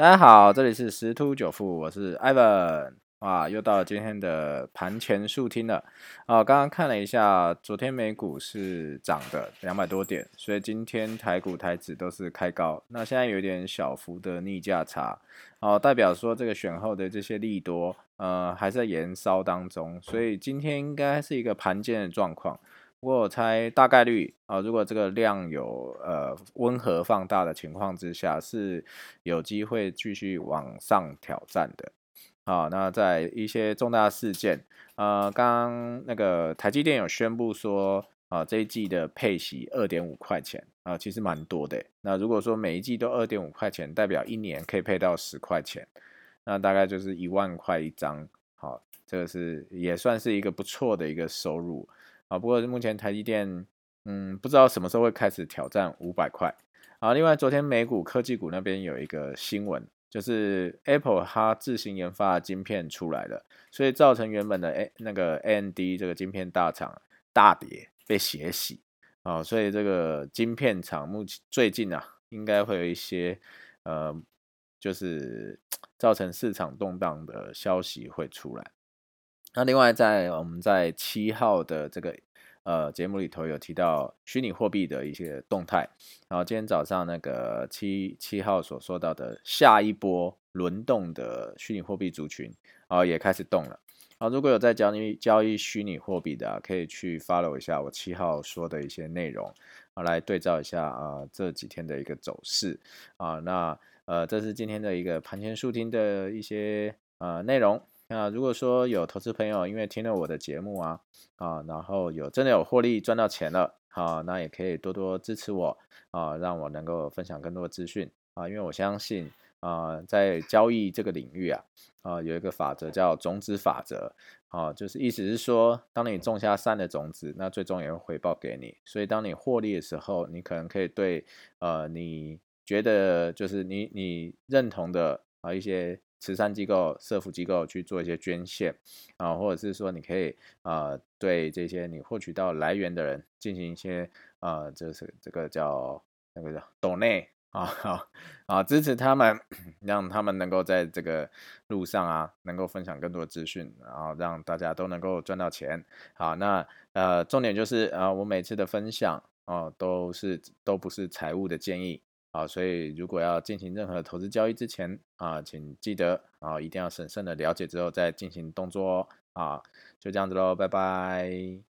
大家好，这里是十突九富，我是 Ivan 啊，又到了今天的盘前速听了啊。刚刚看了一下，昨天美股是涨的两百多点，所以今天台股台指都是开高。那现在有点小幅的逆价差，哦，代表说这个选后的这些利多，呃，还在延烧当中，所以今天应该是一个盘间的状况。不过我猜大概率啊，如果这个量有呃温和放大的情况之下，是有机会继续往上挑战的。好，那在一些重大事件，呃，刚刚那个台积电有宣布说啊，这一季的配息二点五块钱啊，其实蛮多的。那如果说每一季都二点五块钱，代表一年可以配到十块钱，那大概就是一万块一张。好，这个是也算是一个不错的一个收入。啊，不过目前台积电，嗯，不知道什么时候会开始挑战五百块。啊，另外昨天美股科技股那边有一个新闻，就是 Apple 它自行研发的晶片出来了，所以造成原本的 A 那个 AMD 这个晶片大厂大跌被血洗。啊，所以这个晶片厂目前最近啊，应该会有一些呃，就是造成市场动荡的消息会出来。那另外，在我们在七号的这个呃节目里头有提到虚拟货币的一些动态，然后今天早上那个七七号所说到的下一波轮动的虚拟货币族群啊也开始动了啊，如果有在交易交易虚拟货币的，可以去 follow 一下我七号说的一些内容啊，来对照一下啊这几天的一个走势啊，那呃这是今天的一个盘前速听的一些呃内容。那如果说有投资朋友因为听了我的节目啊，啊，然后有真的有获利赚到钱了，好，那也可以多多支持我啊，让我能够分享更多的资讯啊，因为我相信啊，在交易这个领域啊，啊，有一个法则叫种子法则，啊，就是意思是说，当你种下善的种子，那最终也会回报给你，所以当你获利的时候，你可能可以对呃，你觉得就是你你认同的啊一些。慈善机构、社福机构去做一些捐献啊，或者是说你可以啊，对这些你获取到来源的人进行一些啊，这是这个叫那个叫抖内啊，好 啊，支持他们，让他们能够在这个路上啊，能够分享更多资讯，然后让大家都能够赚到钱。好，那呃，重点就是啊，我每次的分享啊，都是都不是财务的建议。啊，所以如果要进行任何投资交易之前啊，请记得啊，一定要审慎的了解之后再进行动作哦。啊，就这样子喽，拜拜。